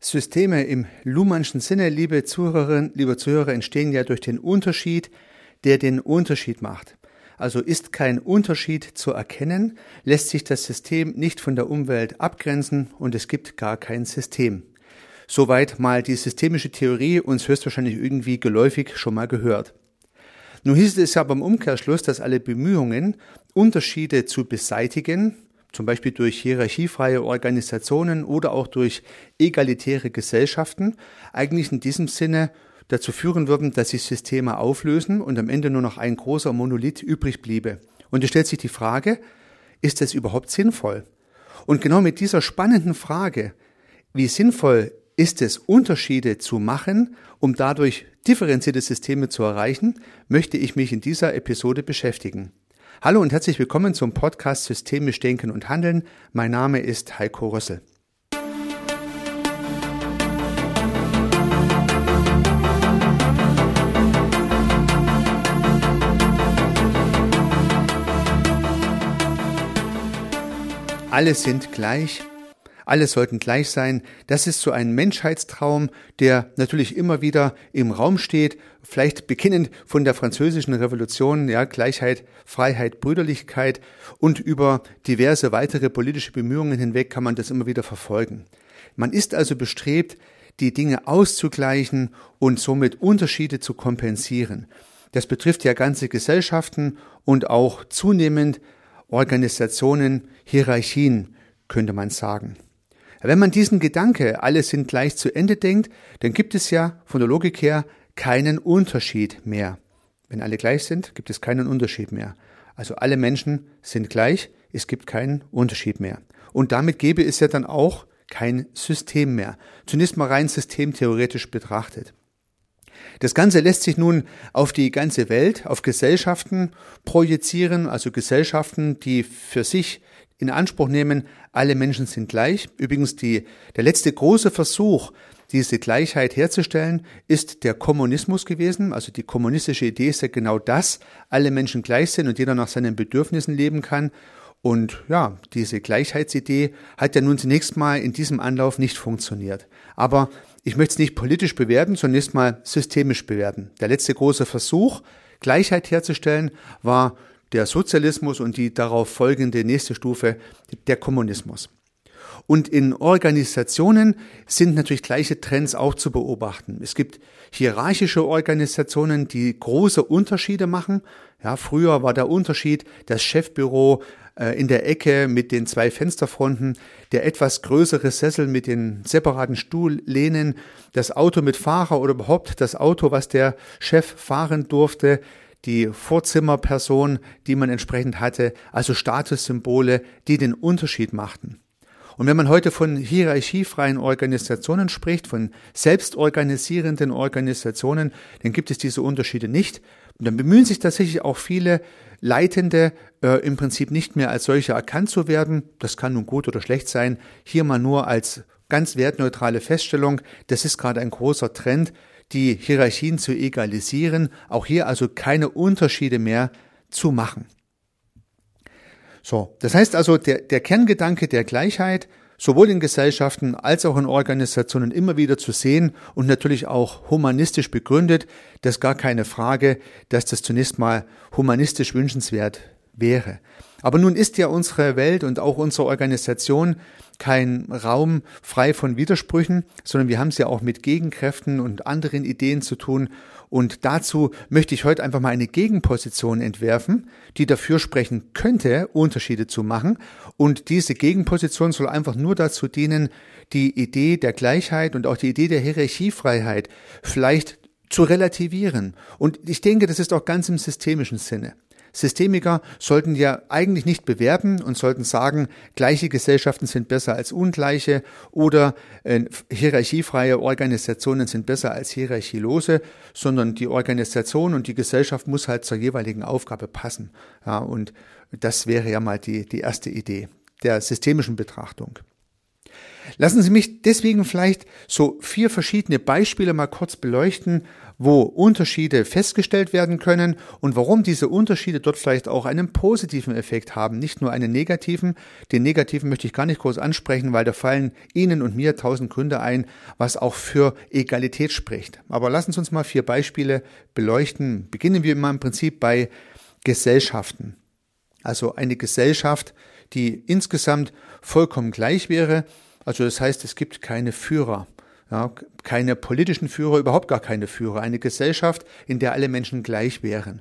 Systeme im Luhmannschen Sinne, liebe Zuhörerinnen, liebe Zuhörer, entstehen ja durch den Unterschied, der den Unterschied macht. Also ist kein Unterschied zu erkennen, lässt sich das System nicht von der Umwelt abgrenzen und es gibt gar kein System. Soweit mal die systemische Theorie uns höchstwahrscheinlich irgendwie geläufig schon mal gehört. Nun hieß es ja beim Umkehrschluss, dass alle Bemühungen, Unterschiede zu beseitigen, zum Beispiel durch hierarchiefreie Organisationen oder auch durch egalitäre Gesellschaften, eigentlich in diesem Sinne dazu führen würden, dass sich Systeme auflösen und am Ende nur noch ein großer Monolith übrig bliebe. Und es stellt sich die Frage, ist das überhaupt sinnvoll? Und genau mit dieser spannenden Frage, wie sinnvoll ist es, Unterschiede zu machen, um dadurch differenzierte Systeme zu erreichen, möchte ich mich in dieser Episode beschäftigen. Hallo und herzlich willkommen zum Podcast Systemisch Denken und Handeln. Mein Name ist Heiko Rössel. Alle sind gleich, alle sollten gleich sein. Das ist so ein Menschheitstraum, der natürlich immer wieder im Raum steht, vielleicht beginnend von der französischen Revolution, ja, Gleichheit, Freiheit, Brüderlichkeit und über diverse weitere politische Bemühungen hinweg kann man das immer wieder verfolgen. Man ist also bestrebt, die Dinge auszugleichen und somit Unterschiede zu kompensieren. Das betrifft ja ganze Gesellschaften und auch zunehmend Organisationen, Hierarchien, könnte man sagen. Wenn man diesen Gedanke, alle sind gleich zu Ende denkt, dann gibt es ja von der Logik her keinen Unterschied mehr. Wenn alle gleich sind, gibt es keinen Unterschied mehr. Also alle Menschen sind gleich, es gibt keinen Unterschied mehr. Und damit gäbe es ja dann auch kein System mehr. Zunächst mal rein systemtheoretisch betrachtet. Das Ganze lässt sich nun auf die ganze Welt, auf Gesellschaften projizieren, also Gesellschaften, die für sich in Anspruch nehmen, alle Menschen sind gleich. Übrigens die, der letzte große Versuch, diese Gleichheit herzustellen, ist der Kommunismus gewesen. Also die kommunistische Idee ist ja genau das, alle Menschen gleich sind und jeder nach seinen Bedürfnissen leben kann. Und ja, diese Gleichheitsidee hat ja nun zunächst mal in diesem Anlauf nicht funktioniert. Aber ich möchte es nicht politisch bewerten, zunächst mal systemisch bewerten. Der letzte große Versuch, Gleichheit herzustellen, war der Sozialismus und die darauf folgende nächste Stufe, der Kommunismus. Und in Organisationen sind natürlich gleiche Trends auch zu beobachten. Es gibt hierarchische Organisationen, die große Unterschiede machen. Ja, früher war der Unterschied das Chefbüro äh, in der Ecke mit den zwei Fensterfronten, der etwas größere Sessel mit den separaten Stuhllehnen, das Auto mit Fahrer oder überhaupt das Auto, was der Chef fahren durfte, die Vorzimmerperson, die man entsprechend hatte, also Statussymbole, die den Unterschied machten. Und wenn man heute von hierarchiefreien Organisationen spricht, von selbstorganisierenden Organisationen, dann gibt es diese Unterschiede nicht. Und dann bemühen sich tatsächlich auch viele Leitende äh, im Prinzip nicht mehr als solche erkannt zu werden. Das kann nun gut oder schlecht sein. Hier mal nur als ganz wertneutrale Feststellung. Das ist gerade ein großer Trend, die Hierarchien zu egalisieren, auch hier also keine Unterschiede mehr zu machen. So, das heißt also, der, der Kerngedanke der Gleichheit sowohl in Gesellschaften als auch in Organisationen immer wieder zu sehen und natürlich auch humanistisch begründet, das ist gar keine Frage, dass das zunächst mal humanistisch wünschenswert wäre. Aber nun ist ja unsere Welt und auch unsere Organisation kein Raum frei von Widersprüchen, sondern wir haben es ja auch mit Gegenkräften und anderen Ideen zu tun. Und dazu möchte ich heute einfach mal eine Gegenposition entwerfen, die dafür sprechen könnte, Unterschiede zu machen. Und diese Gegenposition soll einfach nur dazu dienen, die Idee der Gleichheit und auch die Idee der Hierarchiefreiheit vielleicht zu relativieren. Und ich denke, das ist auch ganz im systemischen Sinne. Systemiker sollten ja eigentlich nicht bewerten und sollten sagen, gleiche Gesellschaften sind besser als ungleiche oder äh, hierarchiefreie Organisationen sind besser als hierarchielose, sondern die Organisation und die Gesellschaft muss halt zur jeweiligen Aufgabe passen. Ja, und das wäre ja mal die, die erste Idee der systemischen Betrachtung. Lassen Sie mich deswegen vielleicht so vier verschiedene Beispiele mal kurz beleuchten, wo Unterschiede festgestellt werden können und warum diese Unterschiede dort vielleicht auch einen positiven Effekt haben, nicht nur einen negativen. Den negativen möchte ich gar nicht groß ansprechen, weil da fallen Ihnen und mir tausend Gründe ein, was auch für Egalität spricht. Aber lassen Sie uns mal vier Beispiele beleuchten. Beginnen wir mal im Prinzip bei Gesellschaften. Also eine Gesellschaft, die insgesamt vollkommen gleich wäre. Also das heißt, es gibt keine Führer. Ja, keine politischen Führer, überhaupt gar keine Führer. Eine Gesellschaft, in der alle Menschen gleich wären.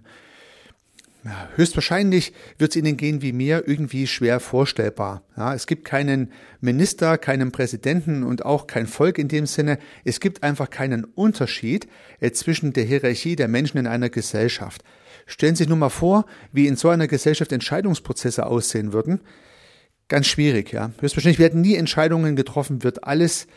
Ja, höchstwahrscheinlich wird es Ihnen gehen wie mir irgendwie schwer vorstellbar. Ja, es gibt keinen Minister, keinen Präsidenten und auch kein Volk in dem Sinne. Es gibt einfach keinen Unterschied äh, zwischen der Hierarchie der Menschen in einer Gesellschaft. Stellen Sie sich nur mal vor, wie in so einer Gesellschaft Entscheidungsprozesse aussehen würden. Ganz schwierig, ja. Höchstwahrscheinlich werden nie Entscheidungen getroffen, wird alles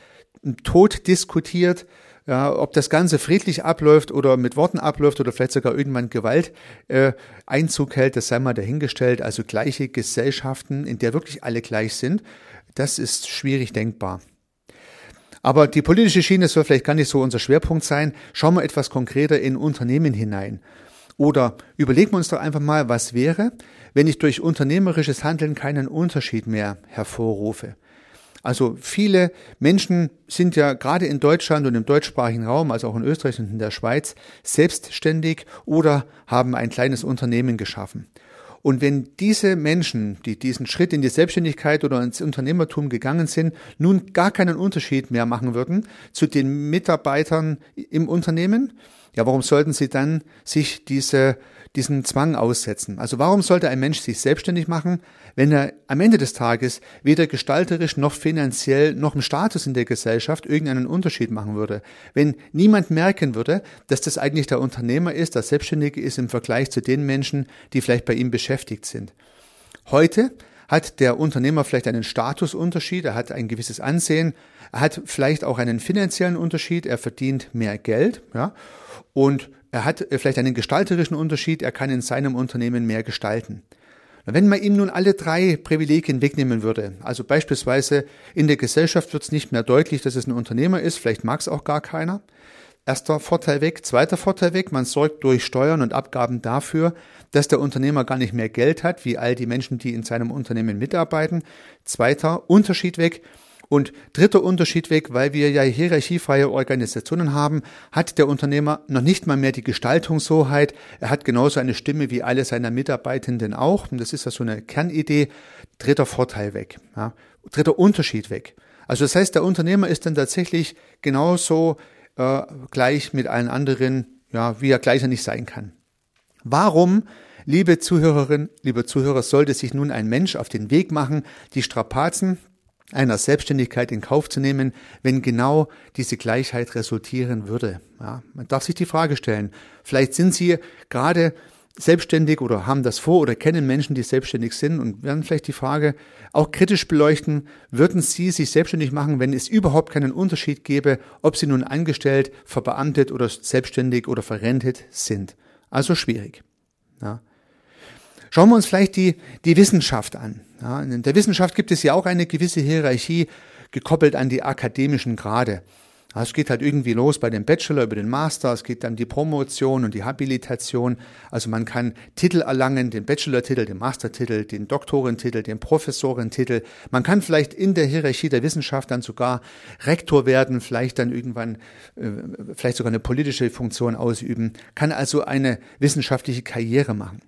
tot diskutiert, ja, ob das Ganze friedlich abläuft oder mit Worten abläuft oder vielleicht sogar irgendwann Gewalt äh, Einzug hält, das sei mal dahingestellt. Also gleiche Gesellschaften, in der wirklich alle gleich sind, das ist schwierig denkbar. Aber die politische Schiene soll vielleicht gar nicht so unser Schwerpunkt sein. Schauen wir etwas konkreter in Unternehmen hinein. Oder überlegen wir uns doch einfach mal, was wäre, wenn ich durch unternehmerisches Handeln keinen Unterschied mehr hervorrufe. Also viele Menschen sind ja gerade in Deutschland und im deutschsprachigen Raum, also auch in Österreich und in der Schweiz, selbstständig oder haben ein kleines Unternehmen geschaffen. Und wenn diese Menschen, die diesen Schritt in die Selbstständigkeit oder ins Unternehmertum gegangen sind, nun gar keinen Unterschied mehr machen würden zu den Mitarbeitern im Unternehmen, ja, warum sollten sie dann sich diese diesen Zwang aussetzen. Also warum sollte ein Mensch sich selbstständig machen, wenn er am Ende des Tages weder gestalterisch noch finanziell noch im Status in der Gesellschaft irgendeinen Unterschied machen würde? Wenn niemand merken würde, dass das eigentlich der Unternehmer ist, der Selbstständige ist im Vergleich zu den Menschen, die vielleicht bei ihm beschäftigt sind. Heute hat der Unternehmer vielleicht einen Statusunterschied, er hat ein gewisses Ansehen, er hat vielleicht auch einen finanziellen Unterschied, er verdient mehr Geld, ja, und er hat vielleicht einen gestalterischen Unterschied, er kann in seinem Unternehmen mehr gestalten. Wenn man ihm nun alle drei Privilegien wegnehmen würde, also beispielsweise in der Gesellschaft wird es nicht mehr deutlich, dass es ein Unternehmer ist, vielleicht mag es auch gar keiner. Erster Vorteil weg, zweiter Vorteil weg, man sorgt durch Steuern und Abgaben dafür, dass der Unternehmer gar nicht mehr Geld hat, wie all die Menschen, die in seinem Unternehmen mitarbeiten. Zweiter Unterschied weg, und dritter Unterschied weg, weil wir ja hierarchiefreie Organisationen haben, hat der Unternehmer noch nicht mal mehr die Gestaltungshoheit. Er hat genauso eine Stimme wie alle seiner Mitarbeitenden auch. Und das ist ja so eine Kernidee. Dritter Vorteil weg. Ja. Dritter Unterschied weg. Also das heißt, der Unternehmer ist dann tatsächlich genauso äh, gleich mit allen anderen, ja, wie er gleicher nicht sein kann. Warum Liebe Zuhörerin, liebe Zuhörer, sollte sich nun ein Mensch auf den Weg machen, die Strapazen, einer Selbstständigkeit in Kauf zu nehmen, wenn genau diese Gleichheit resultieren würde. Ja, man darf sich die Frage stellen, vielleicht sind Sie gerade selbstständig oder haben das vor oder kennen Menschen, die selbstständig sind und werden vielleicht die Frage auch kritisch beleuchten, würden Sie sich selbstständig machen, wenn es überhaupt keinen Unterschied gäbe, ob Sie nun angestellt, verbeamtet oder selbstständig oder verrentet sind. Also schwierig. Ja. Schauen wir uns vielleicht die, die Wissenschaft an. Ja, in der Wissenschaft gibt es ja auch eine gewisse Hierarchie gekoppelt an die akademischen Grade. Es geht halt irgendwie los bei dem Bachelor über den Master, es geht dann die Promotion und die Habilitation. Also man kann Titel erlangen, den Bachelor-Titel, den Master-Titel, den Doktorentitel, den Professorentitel. Man kann vielleicht in der Hierarchie der Wissenschaft dann sogar Rektor werden, vielleicht dann irgendwann, äh, vielleicht sogar eine politische Funktion ausüben, kann also eine wissenschaftliche Karriere machen.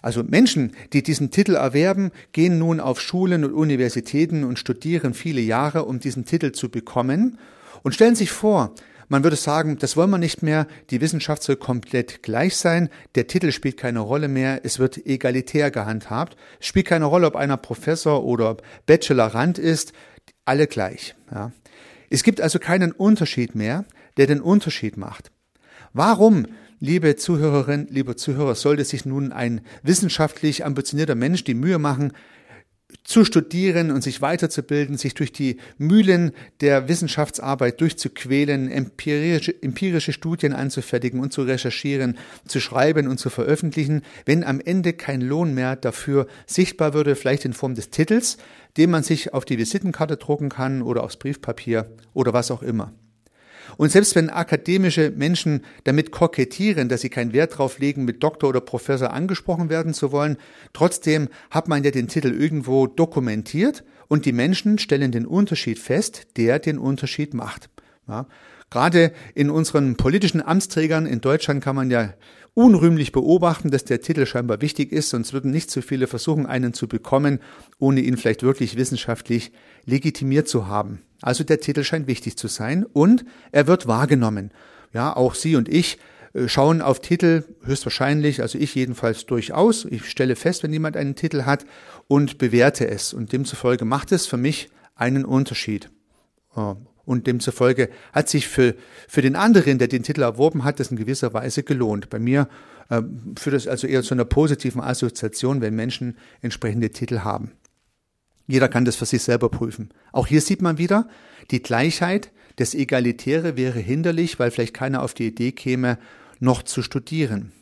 Also Menschen, die diesen Titel erwerben, gehen nun auf Schulen und Universitäten und studieren viele Jahre, um diesen Titel zu bekommen und stellen sich vor, man würde sagen, das wollen wir nicht mehr, die Wissenschaft soll komplett gleich sein, der Titel spielt keine Rolle mehr, es wird egalitär gehandhabt, es spielt keine Rolle, ob einer Professor oder Bachelorand ist, alle gleich. Ja. Es gibt also keinen Unterschied mehr, der den Unterschied macht. Warum Liebe Zuhörerin, liebe Zuhörer, sollte sich nun ein wissenschaftlich ambitionierter Mensch die Mühe machen, zu studieren und sich weiterzubilden, sich durch die Mühlen der Wissenschaftsarbeit durchzuquälen, empirische, empirische Studien anzufertigen und zu recherchieren, zu schreiben und zu veröffentlichen, wenn am Ende kein Lohn mehr dafür sichtbar würde, vielleicht in Form des Titels, den man sich auf die Visitenkarte drucken kann oder aufs Briefpapier oder was auch immer. Und selbst wenn akademische Menschen damit kokettieren, dass sie keinen Wert darauf legen, mit Doktor oder Professor angesprochen werden zu wollen, trotzdem hat man ja den Titel irgendwo dokumentiert und die Menschen stellen den Unterschied fest, der den Unterschied macht. Ja, gerade in unseren politischen Amtsträgern in Deutschland kann man ja unrühmlich beobachten, dass der Titel scheinbar wichtig ist, sonst würden nicht so viele versuchen, einen zu bekommen, ohne ihn vielleicht wirklich wissenschaftlich legitimiert zu haben. Also der Titel scheint wichtig zu sein und er wird wahrgenommen. Ja, auch Sie und ich äh, schauen auf Titel höchstwahrscheinlich, also ich jedenfalls durchaus. Ich stelle fest, wenn jemand einen Titel hat und bewerte es. Und demzufolge macht es für mich einen Unterschied. Und demzufolge hat sich für, für den anderen, der den Titel erworben hat, das in gewisser Weise gelohnt. Bei mir äh, führt es also eher zu einer positiven Assoziation, wenn Menschen entsprechende Titel haben. Jeder kann das für sich selber prüfen. Auch hier sieht man wieder, die Gleichheit, das Egalitäre wäre hinderlich, weil vielleicht keiner auf die Idee käme, noch zu studieren.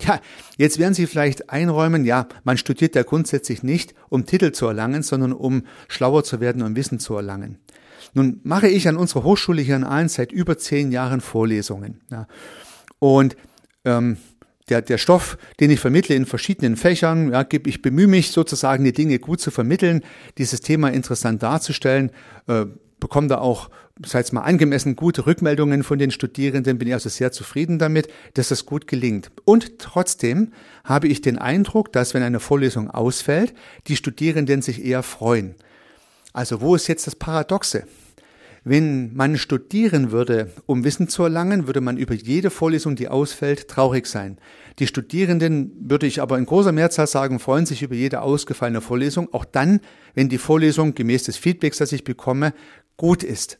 Ja, jetzt werden Sie vielleicht einräumen, ja, man studiert ja grundsätzlich nicht, um Titel zu erlangen, sondern um schlauer zu werden und Wissen zu erlangen. Nun mache ich an unserer Hochschule hier in Aalen seit über zehn Jahren Vorlesungen. Ja. Und ähm, der, der Stoff, den ich vermittle in verschiedenen Fächern, ja, ich bemühe mich sozusagen, die Dinge gut zu vermitteln, dieses Thema interessant darzustellen, äh, bekomme da auch, sei es mal angemessen, gute Rückmeldungen von den Studierenden, bin ich also sehr zufrieden damit, dass das gut gelingt. Und trotzdem habe ich den Eindruck, dass wenn eine Vorlesung ausfällt, die Studierenden sich eher freuen. Also wo ist jetzt das Paradoxe? Wenn man studieren würde, um Wissen zu erlangen, würde man über jede Vorlesung, die ausfällt, traurig sein. Die Studierenden, würde ich aber in großer Mehrzahl sagen, freuen sich über jede ausgefallene Vorlesung, auch dann, wenn die Vorlesung gemäß des Feedbacks, das ich bekomme, gut ist.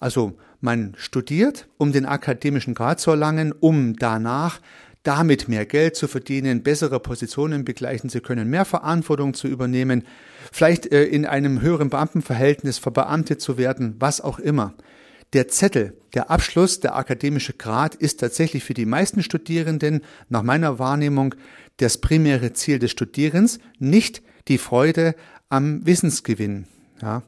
Also man studiert, um den akademischen Grad zu erlangen, um danach damit mehr Geld zu verdienen, bessere Positionen begleichen zu können, mehr Verantwortung zu übernehmen, vielleicht äh, in einem höheren Beamtenverhältnis verbeamtet zu werden, was auch immer. Der Zettel, der Abschluss, der akademische Grad ist tatsächlich für die meisten Studierenden nach meiner Wahrnehmung das primäre Ziel des Studierens, nicht die Freude am Wissensgewinn. Ja.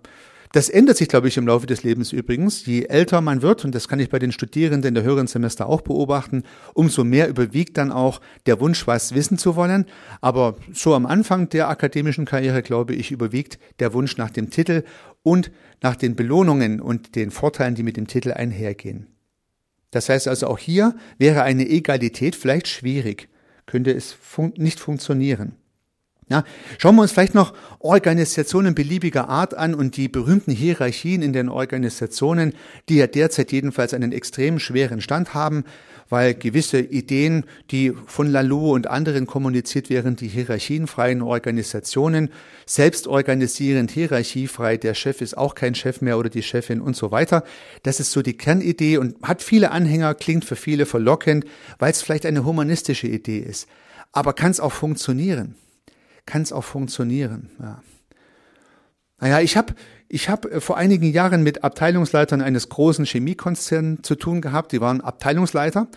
Das ändert sich, glaube ich, im Laufe des Lebens übrigens. Je älter man wird, und das kann ich bei den Studierenden der höheren Semester auch beobachten, umso mehr überwiegt dann auch der Wunsch, was wissen zu wollen. Aber so am Anfang der akademischen Karriere, glaube ich, überwiegt der Wunsch nach dem Titel und nach den Belohnungen und den Vorteilen, die mit dem Titel einhergehen. Das heißt also, auch hier wäre eine Egalität vielleicht schwierig, könnte es fun nicht funktionieren. Ja, schauen wir uns vielleicht noch Organisationen beliebiger Art an und die berühmten Hierarchien in den Organisationen, die ja derzeit jedenfalls einen extrem schweren Stand haben, weil gewisse Ideen, die von Lalou und anderen kommuniziert wären, die hierarchienfreien Organisationen, selbst organisierend, hierarchiefrei, der Chef ist auch kein Chef mehr oder die Chefin und so weiter. Das ist so die Kernidee und hat viele Anhänger, klingt für viele verlockend, weil es vielleicht eine humanistische Idee ist. Aber kann es auch funktionieren? Kann es auch funktionieren. Ja. Naja, ich habe ich hab äh, vor einigen Jahren mit Abteilungsleitern eines großen Chemiekonzerns zu tun gehabt. Die waren Abteilungsleiter.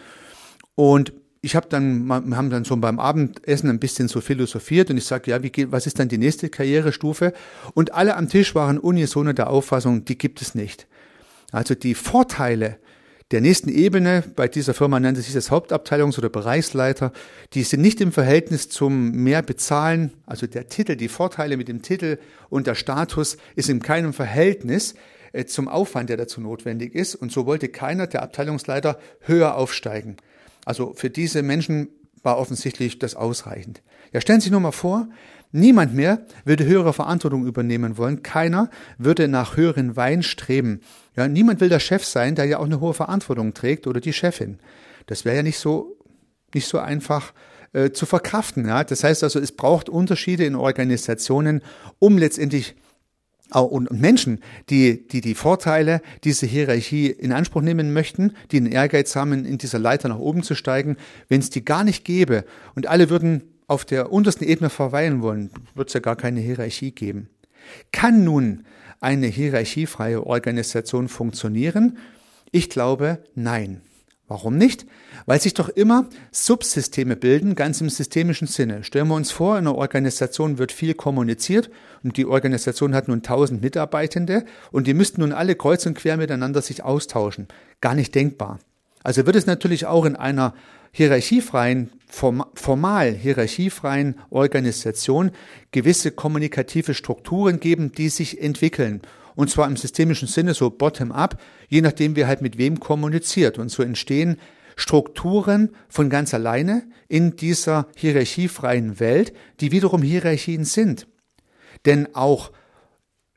Und ich habe dann, wir haben dann schon beim Abendessen ein bisschen so philosophiert und ich sage, ja, wie geht, was ist dann die nächste Karrierestufe? Und alle am Tisch waren unisono der Auffassung, die gibt es nicht. Also die Vorteile der nächsten Ebene, bei dieser Firma nennt sich das Hauptabteilungs- oder Bereichsleiter, die sind nicht im Verhältnis zum mehr bezahlen, also der Titel, die Vorteile mit dem Titel und der Status ist in keinem Verhältnis äh, zum Aufwand, der dazu notwendig ist. Und so wollte keiner der Abteilungsleiter höher aufsteigen. Also für diese Menschen war offensichtlich das ausreichend. Ja, stellen Sie sich nur mal vor, Niemand mehr würde höhere Verantwortung übernehmen wollen. Keiner würde nach höheren Wein streben. Ja, niemand will der Chef sein, der ja auch eine hohe Verantwortung trägt oder die Chefin. Das wäre ja nicht so, nicht so einfach äh, zu verkraften. Ja? Das heißt also, es braucht Unterschiede in Organisationen, um letztendlich und Menschen, die, die die Vorteile dieser Hierarchie in Anspruch nehmen möchten, die einen Ehrgeiz haben, in dieser Leiter nach oben zu steigen, wenn es die gar nicht gäbe und alle würden auf der untersten Ebene verweilen wollen, wird es ja gar keine Hierarchie geben. Kann nun eine hierarchiefreie Organisation funktionieren? Ich glaube, nein. Warum nicht? Weil sich doch immer Subsysteme bilden, ganz im systemischen Sinne. Stellen wir uns vor, in einer Organisation wird viel kommuniziert und die Organisation hat nun tausend Mitarbeitende und die müssten nun alle kreuz und quer miteinander sich austauschen. Gar nicht denkbar. Also wird es natürlich auch in einer hierarchiefreien, formal hierarchiefreien Organisation gewisse kommunikative Strukturen geben, die sich entwickeln. Und zwar im systemischen Sinne so bottom-up, je nachdem, wer halt mit wem kommuniziert. Und so entstehen Strukturen von ganz alleine in dieser hierarchiefreien Welt, die wiederum Hierarchien sind. Denn auch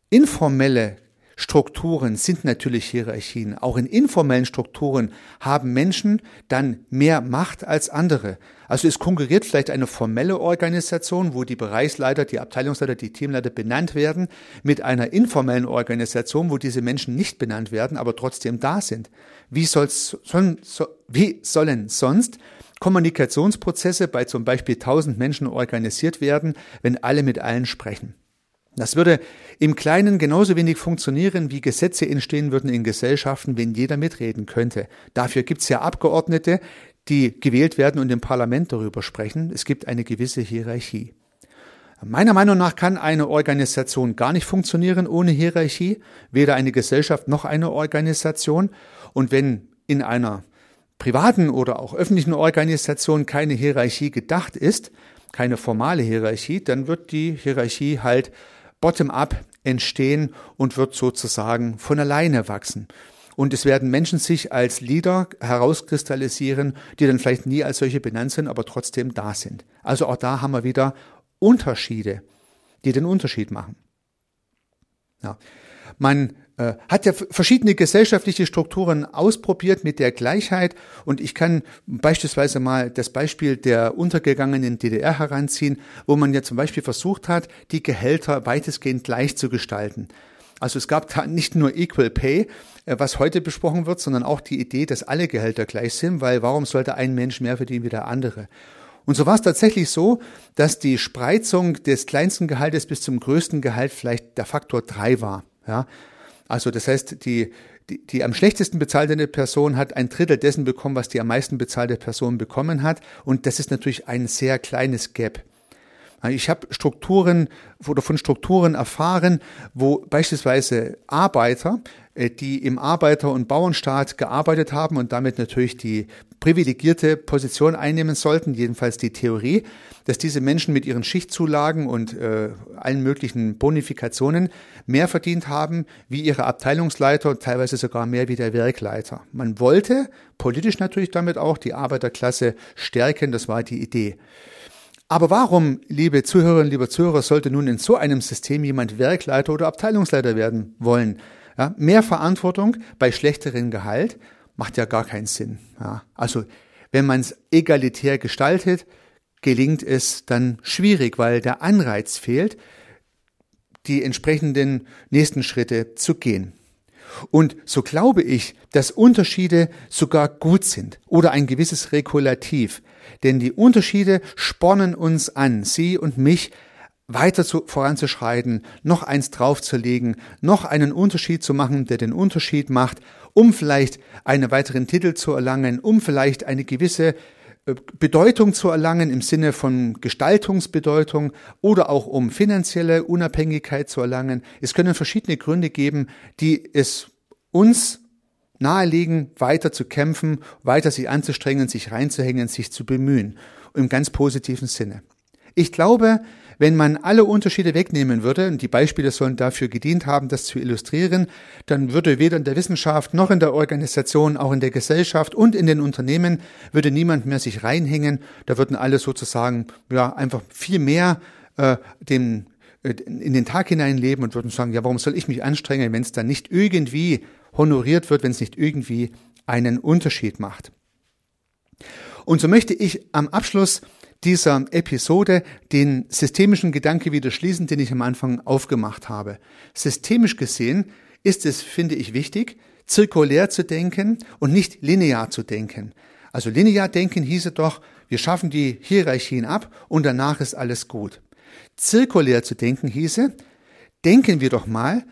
informelle Strukturen sind natürlich Hierarchien. Auch in informellen Strukturen haben Menschen dann mehr Macht als andere. Also es konkurriert vielleicht eine formelle Organisation, wo die Bereichsleiter, die Abteilungsleiter, die Teamleiter benannt werden, mit einer informellen Organisation, wo diese Menschen nicht benannt werden, aber trotzdem da sind. Wie, soll's, so, wie sollen sonst Kommunikationsprozesse bei zum Beispiel 1000 Menschen organisiert werden, wenn alle mit allen sprechen? Das würde im Kleinen genauso wenig funktionieren, wie Gesetze entstehen würden in Gesellschaften, wenn jeder mitreden könnte. Dafür gibt es ja Abgeordnete, die gewählt werden und im Parlament darüber sprechen. Es gibt eine gewisse Hierarchie. Meiner Meinung nach kann eine Organisation gar nicht funktionieren ohne Hierarchie, weder eine Gesellschaft noch eine Organisation. Und wenn in einer privaten oder auch öffentlichen Organisation keine Hierarchie gedacht ist, keine formale Hierarchie, dann wird die Hierarchie halt bottom-up entstehen und wird sozusagen von alleine wachsen. Und es werden Menschen sich als Leader herauskristallisieren, die dann vielleicht nie als solche benannt sind, aber trotzdem da sind. Also auch da haben wir wieder Unterschiede, die den Unterschied machen. Ja. Man äh, hat ja verschiedene gesellschaftliche Strukturen ausprobiert mit der Gleichheit und ich kann beispielsweise mal das Beispiel der untergegangenen DDR heranziehen, wo man ja zum Beispiel versucht hat, die Gehälter weitestgehend gleich zu gestalten. Also es gab da nicht nur Equal Pay, äh, was heute besprochen wird, sondern auch die Idee, dass alle Gehälter gleich sind, weil warum sollte ein Mensch mehr verdienen wie der andere? Und so war es tatsächlich so, dass die Spreizung des kleinsten Gehaltes bis zum größten Gehalt vielleicht der Faktor drei war. Ja, also das heißt, die, die, die am schlechtesten bezahlte Person hat ein Drittel dessen bekommen, was die am meisten bezahlte Person bekommen hat. Und das ist natürlich ein sehr kleines Gap. Ich habe Strukturen oder von Strukturen erfahren, wo beispielsweise Arbeiter, die im Arbeiter- und Bauernstaat gearbeitet haben und damit natürlich die privilegierte Position einnehmen sollten, jedenfalls die Theorie, dass diese Menschen mit ihren Schichtzulagen und äh, allen möglichen Bonifikationen mehr verdient haben wie ihre Abteilungsleiter und teilweise sogar mehr wie der Werkleiter. Man wollte politisch natürlich damit auch die Arbeiterklasse stärken, das war die Idee. Aber warum, liebe Zuhörerinnen, liebe Zuhörer, sollte nun in so einem System jemand Werkleiter oder Abteilungsleiter werden wollen? Ja, mehr Verantwortung bei schlechterem Gehalt macht ja gar keinen Sinn. Ja, also wenn man es egalitär gestaltet, gelingt es dann schwierig, weil der Anreiz fehlt, die entsprechenden nächsten Schritte zu gehen. Und so glaube ich, dass Unterschiede sogar gut sind oder ein gewisses Regulativ. Denn die Unterschiede spornen uns an, Sie und mich, weiter zu, voranzuschreiten, noch eins draufzulegen, noch einen Unterschied zu machen, der den Unterschied macht, um vielleicht einen weiteren Titel zu erlangen, um vielleicht eine gewisse äh, Bedeutung zu erlangen im Sinne von Gestaltungsbedeutung oder auch um finanzielle Unabhängigkeit zu erlangen. Es können verschiedene Gründe geben, die es uns nahelegen, weiter zu kämpfen, weiter sich anzustrengen, sich reinzuhängen, sich zu bemühen. Im ganz positiven Sinne. Ich glaube, wenn man alle Unterschiede wegnehmen würde, und die Beispiele sollen dafür gedient haben, das zu illustrieren, dann würde weder in der Wissenschaft noch in der Organisation, auch in der Gesellschaft und in den Unternehmen würde niemand mehr sich reinhängen. Da würden alle sozusagen ja einfach viel mehr äh, dem äh, in den Tag hinein leben und würden sagen, ja, warum soll ich mich anstrengen, wenn es dann nicht irgendwie honoriert wird, wenn es nicht irgendwie einen Unterschied macht. Und so möchte ich am Abschluss dieser Episode den systemischen Gedanke wieder schließen, den ich am Anfang aufgemacht habe. Systemisch gesehen ist es, finde ich, wichtig, zirkulär zu denken und nicht linear zu denken. Also linear denken hieße doch, wir schaffen die Hierarchien ab und danach ist alles gut. Zirkulär zu denken hieße, denken wir doch mal,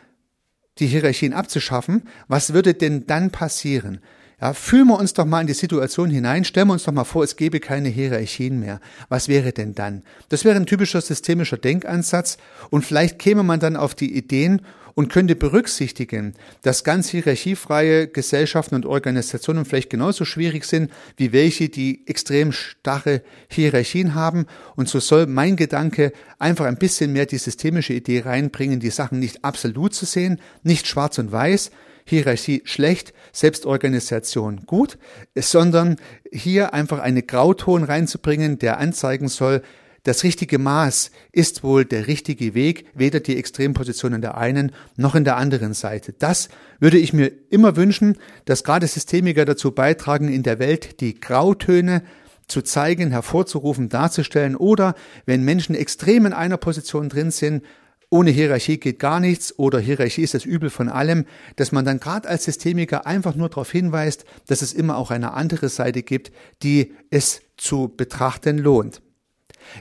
die Hierarchien abzuschaffen, was würde denn dann passieren? Ja, fühlen wir uns doch mal in die Situation hinein, stellen wir uns doch mal vor, es gäbe keine Hierarchien mehr. Was wäre denn dann? Das wäre ein typischer systemischer Denkansatz und vielleicht käme man dann auf die Ideen und könnte berücksichtigen, dass ganz hierarchiefreie Gesellschaften und Organisationen vielleicht genauso schwierig sind wie welche, die extrem starre Hierarchien haben. Und so soll mein Gedanke einfach ein bisschen mehr die systemische Idee reinbringen, die Sachen nicht absolut zu sehen, nicht schwarz und weiß, Hierarchie schlecht, Selbstorganisation gut, sondern hier einfach eine Grauton reinzubringen, der anzeigen soll, das richtige Maß ist wohl der richtige Weg, weder die Extremposition in der einen noch in der anderen Seite. Das würde ich mir immer wünschen, dass gerade Systemiker dazu beitragen, in der Welt die Grautöne zu zeigen, hervorzurufen, darzustellen oder wenn Menschen extrem in einer Position drin sind, ohne Hierarchie geht gar nichts oder Hierarchie ist das Übel von allem, dass man dann gerade als Systemiker einfach nur darauf hinweist, dass es immer auch eine andere Seite gibt, die es zu betrachten lohnt.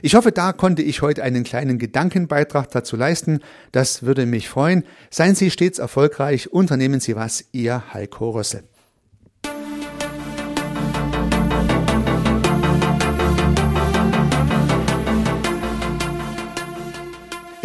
Ich hoffe, da konnte ich heute einen kleinen Gedankenbeitrag dazu leisten. Das würde mich freuen. Seien Sie stets erfolgreich, unternehmen Sie was, Ihr Heiko Rössel.